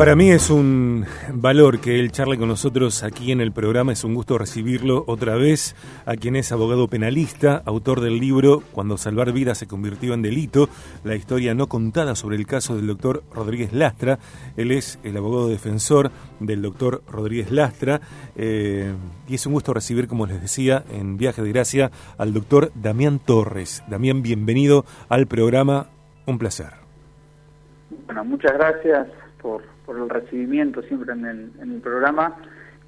Para mí es un valor que él charle con nosotros aquí en el programa, es un gusto recibirlo otra vez, a quien es abogado penalista, autor del libro Cuando salvar vidas se convirtió en delito, la historia no contada sobre el caso del doctor Rodríguez Lastra. Él es el abogado defensor del doctor Rodríguez Lastra eh, y es un gusto recibir, como les decía, en Viaje de Gracia al doctor Damián Torres. Damián, bienvenido al programa, un placer. Bueno, muchas gracias por, por el recibimiento siempre en el, en el programa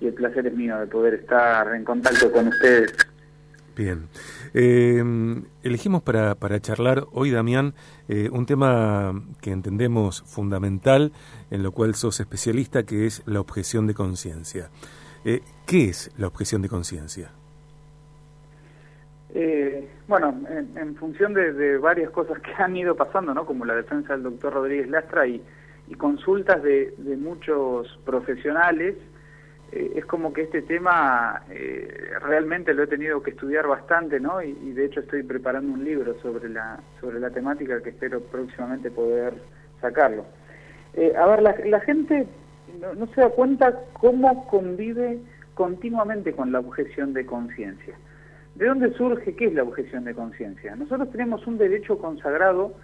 y el placer es mío de poder estar en contacto con ustedes. Bien. Eh, elegimos para, para, charlar hoy, Damián, eh, un tema que entendemos fundamental, en lo cual sos especialista, que es la objeción de conciencia. Eh, ¿Qué es la objeción de conciencia? Eh, bueno, en, en función de, de, varias cosas que han ido pasando, ¿no? como la defensa del doctor Rodríguez Lastra y, y consultas de, de, muchos profesionales, eh, es como que este tema eh, realmente lo he tenido que estudiar bastante, ¿no? Y, de hecho estoy preparando un libro sobre la sobre la temática que espero próximamente poder sacarlo. Eh, a ver, la, la gente no, no, se da cuenta cómo convive continuamente con la objeción de conciencia. ¿De dónde surge qué es la objeción de conciencia? Nosotros tenemos un derecho consagrado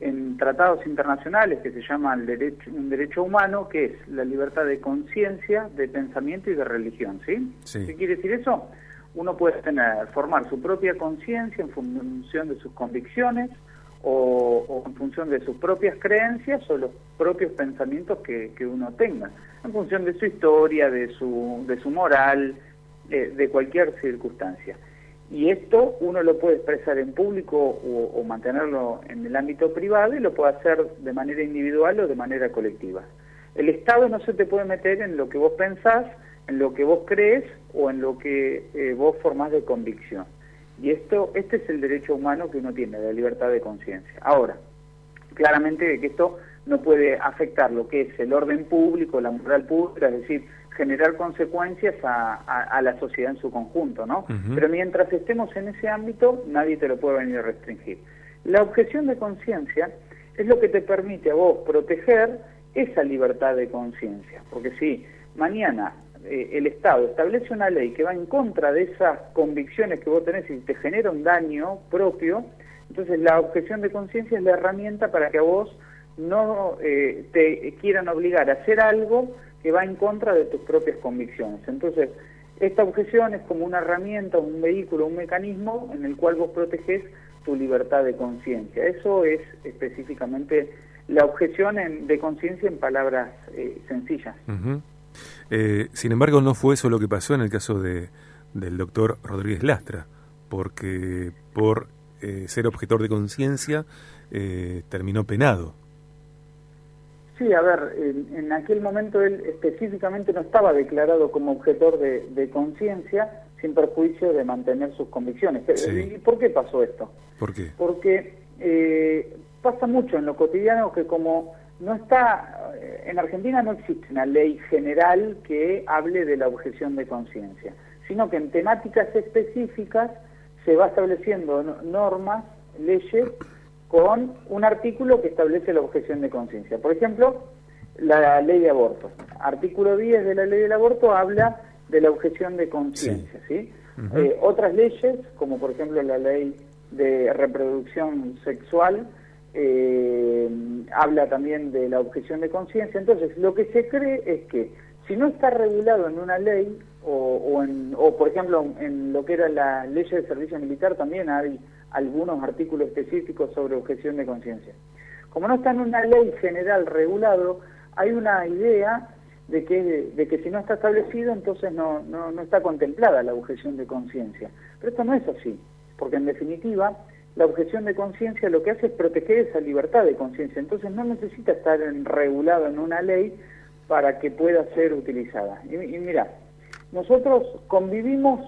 en tratados internacionales que se llama el derecho, un derecho humano, que es la libertad de conciencia, de pensamiento y de religión, ¿sí? sí. ¿Qué quiere decir eso? Uno puede tener, formar su propia conciencia en función de sus convicciones o, o, en función de sus propias creencias o los propios pensamientos que, que uno tenga, en función de su historia, de su, de su moral, eh, de cualquier circunstancia. Y esto uno lo puede expresar en público o, o, mantenerlo en el ámbito privado y lo puede hacer de manera individual o de manera colectiva. El Estado no se te puede meter en lo que vos pensás, en lo que vos crees o en lo que eh, vos formás de convicción. Y esto, este es el derecho humano que uno tiene, la libertad de conciencia. Ahora, claramente que esto no puede afectar lo que es el orden público, la moral pública, es decir, generar consecuencias a, a, a, la sociedad en su conjunto, ¿no? Uh -huh. Pero mientras estemos en ese ámbito, nadie te lo puede venir a restringir. La objeción de conciencia es lo que te permite a vos proteger esa libertad de conciencia, porque si mañana eh, el Estado establece una ley que va en contra de esas convicciones que vos tenés y te genera un daño propio, entonces la objeción de conciencia es la herramienta para que a vos no eh, te quieran obligar a hacer algo que va en contra de tus propias convicciones. Entonces, esta objeción es como una herramienta, un vehículo, un mecanismo en el cual vos proteges tu libertad de conciencia. Eso es específicamente la objeción en, de conciencia en palabras eh, sencillas. Eh, sin embargo, no fue eso lo que pasó en el caso de, del doctor Rodríguez Lastra, porque por eh, ser objetor de conciencia eh, terminó penado. Sí, a ver, en, en, aquel momento él específicamente no estaba declarado como objetor de, de conciencia sin perjuicio de mantener sus convicciones. Sí. ¿Y por qué pasó esto? ¿Por qué? Porque eh, pasa mucho en lo cotidiano que como no está, en Argentina no existe una ley general que hable de la objeción de conciencia, sino que en temáticas específicas se va estableciendo normas, leyes, con un artículo que establece la objeción de conciencia. Por ejemplo, la ley de aborto. Artículo 10 de la ley del aborto habla de la objeción de conciencia, ¿sí? ¿sí? Uh -huh. eh, otras leyes, como por ejemplo la ley de reproducción sexual, eh, habla también de la objeción de conciencia. Entonces, lo que se cree es que si no está regulado en una ley, o, o, en, o por ejemplo en lo que era la ley de servicio militar, también hay algunos artículos específicos sobre objeción de conciencia. Como no está en una ley general regulado, hay una idea de que, de que si no está establecido, entonces no, no, no está contemplada la objeción de conciencia. Pero esto no es así, porque en definitiva la objeción de conciencia lo que hace es proteger esa libertad de conciencia, entonces no necesita estar en, regulado en una ley para que pueda ser utilizada. Y, y mira, nosotros convivimos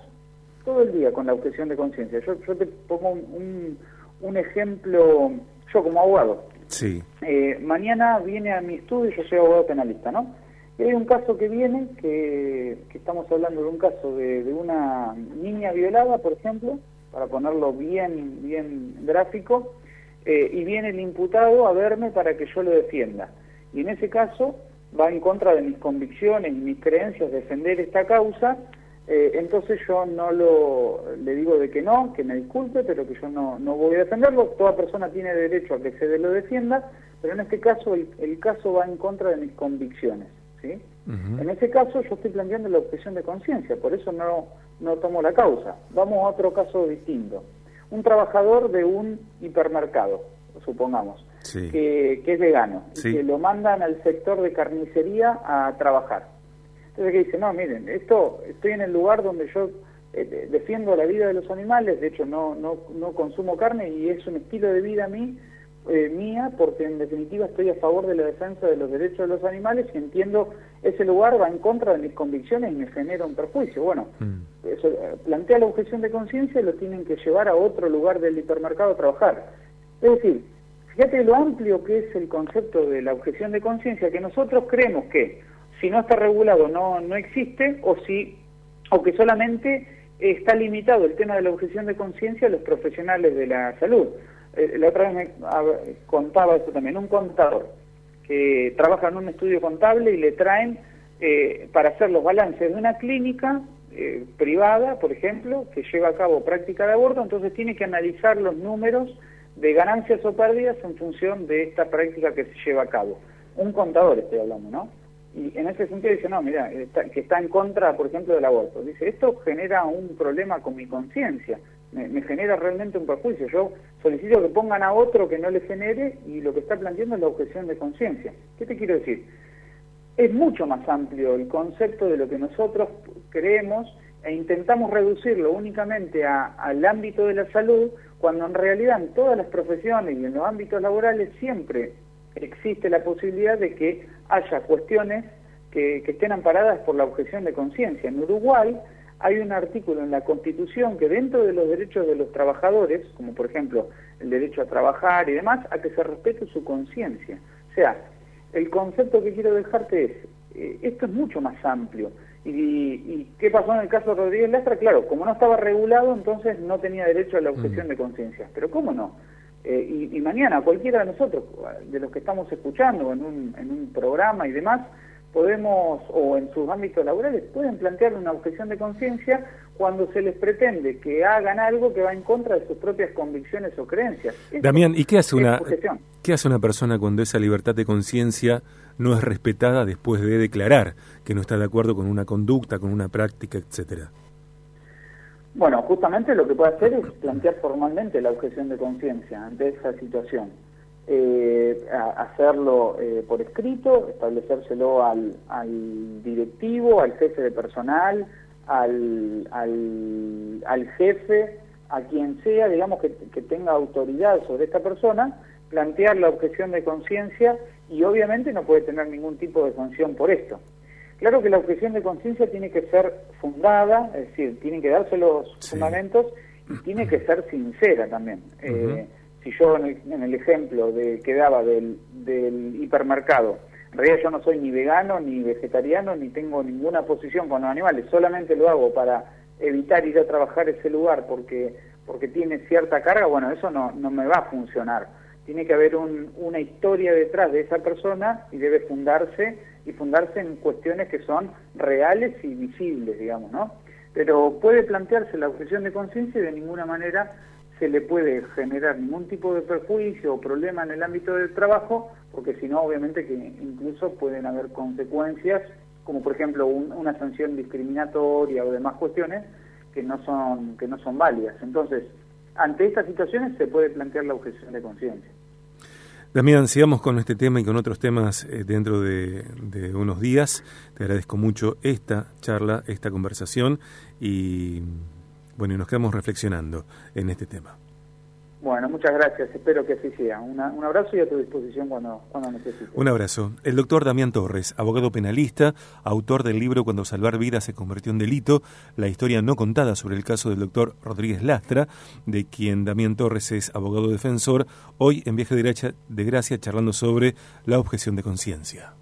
todo el día con la objeción de conciencia. Yo, yo, te pongo un, un, ejemplo, yo como abogado. Sí. Eh, mañana viene a mi estudio, yo soy abogado penalista, ¿no? Y hay un caso que viene, que, que estamos hablando de un caso de, de, una niña violada, por ejemplo, para ponerlo bien, bien gráfico, eh, y viene el imputado a verme para que yo lo defienda. Y en ese caso, va en contra de mis convicciones y mis creencias defender esta causa, eh, entonces yo no lo le digo de que no, que me disculpe, pero que yo no, no voy a defenderlo. Toda persona tiene derecho a que se lo defienda, pero en este caso el, caso va en contra de mis convicciones. ¿sí? En ese caso yo estoy planteando la objeción de conciencia, por eso no, no tomo la causa. Vamos a otro caso distinto. Un trabajador de un hipermercado, supongamos, que, es vegano, y que lo mandan al sector de carnicería a trabajar. Entonces que dice, no, miren, esto estoy en el lugar donde yo eh, defiendo la vida de los animales, de hecho no, no, no consumo carne y es un estilo de vida a mí, eh, mía, porque en definitiva estoy a favor de la defensa de los derechos de los animales y entiendo ese lugar va en contra de mis convicciones y me genera un perjuicio. Bueno, mm. eso, eh, plantea la objeción de conciencia y lo tienen que llevar a otro lugar del hipermercado a trabajar. Es decir, fíjate lo amplio que es el concepto de la objeción de conciencia, que nosotros creemos que si no está regulado no, no existe o, si, o que solamente está limitado el tema de la objeción de conciencia a los profesionales de la salud. Eh, la otra vez me contaba esto también, un contador que trabaja en un estudio contable y le traen eh, para hacer los balances de una clínica eh, privada, por ejemplo, que lleva a cabo práctica de aborto, entonces tiene que analizar los números de ganancias o pérdidas en función de esta práctica que se lleva a cabo. Un contador estoy hablando, ¿no? Y en ese sentido dice, no, mira, que está en contra, por ejemplo, del aborto. Dice, esto genera un problema con mi conciencia, me, genera realmente un perjuicio. Yo solicito que pongan a otro que no le genere y lo que está planteando es la objeción de conciencia. ¿Qué te quiero decir? Es mucho más amplio el concepto de lo que nosotros creemos e intentamos reducirlo únicamente al ámbito de la salud, cuando en realidad en todas las profesiones y en los ámbitos laborales siempre existe la posibilidad de que haya cuestiones que, estén amparadas por la objeción de conciencia. En Uruguay hay un artículo en la Constitución que dentro de los derechos de los trabajadores, como por ejemplo el derecho a trabajar y demás, a que se respete su conciencia. O sea, el concepto que quiero dejarte es, eh, esto es mucho más amplio. Y, qué pasó en el caso de Rodríguez Lastra? Claro, como no estaba regulado, entonces no tenía derecho a la objeción mm. de conciencia. Pero ¿cómo no? Eh, y, mañana cualquiera de nosotros, de los que estamos escuchando en un, en un programa y demás, podemos, o en sus ámbitos laborales, pueden plantear una objeción de conciencia cuando se les pretende que hagan algo que va en contra de sus propias convicciones o creencias. Damián, ¿y qué hace, una, qué hace una persona cuando esa libertad de conciencia no es respetada después de declarar que no está de acuerdo con una conducta, con una práctica, etcétera? Bueno, justamente lo que puede hacer es plantear formalmente la objeción de conciencia ante esa situación. Eh, hacerlo eh, por escrito, establecérselo al, al, directivo, al jefe de personal, al, al, al jefe, a quien sea, digamos, que, que, tenga autoridad sobre esta persona, plantear la objeción de conciencia y obviamente no puede tener ningún tipo de sanción por esto. Claro que la objeción de conciencia tiene que ser fundada, es decir, tienen que darse los fundamentos y tiene que ser sincera también. Eh, si yo en el, ejemplo de, que daba del, hipermercado, en realidad yo no soy ni vegano, ni vegetariano, ni tengo ninguna posición con los animales, solamente lo hago para evitar ir a trabajar ese lugar porque, porque tiene cierta carga, bueno, eso no, no me va a funcionar. Tiene que haber una historia detrás de esa persona y debe fundarse y fundarse en cuestiones que son reales y visibles, digamos, ¿no? Pero puede plantearse la objeción de conciencia y de ninguna manera se le puede generar ningún tipo de perjuicio o problema en el ámbito del trabajo, porque si no, obviamente que incluso pueden haber consecuencias, como por ejemplo una sanción discriminatoria o demás cuestiones que no son que no son válidas. Entonces, ante estas situaciones se puede plantear la objeción de conciencia. Damián, sigamos con este tema y con otros temas eh, dentro de, unos días. Te agradezco mucho esta charla, esta conversación y bueno, y nos quedamos reflexionando en este tema. Bueno, muchas gracias. Espero que así sea. un abrazo y a tu disposición cuando, cuando necesites. Un abrazo. El doctor Damián Torres, abogado penalista, autor del libro Cuando salvar vidas se convirtió en delito, la historia no contada sobre el caso del doctor Rodríguez Lastra, de quien Damián Torres es abogado defensor, hoy en Viaje de Gracia, de Gracia charlando sobre la objeción de conciencia.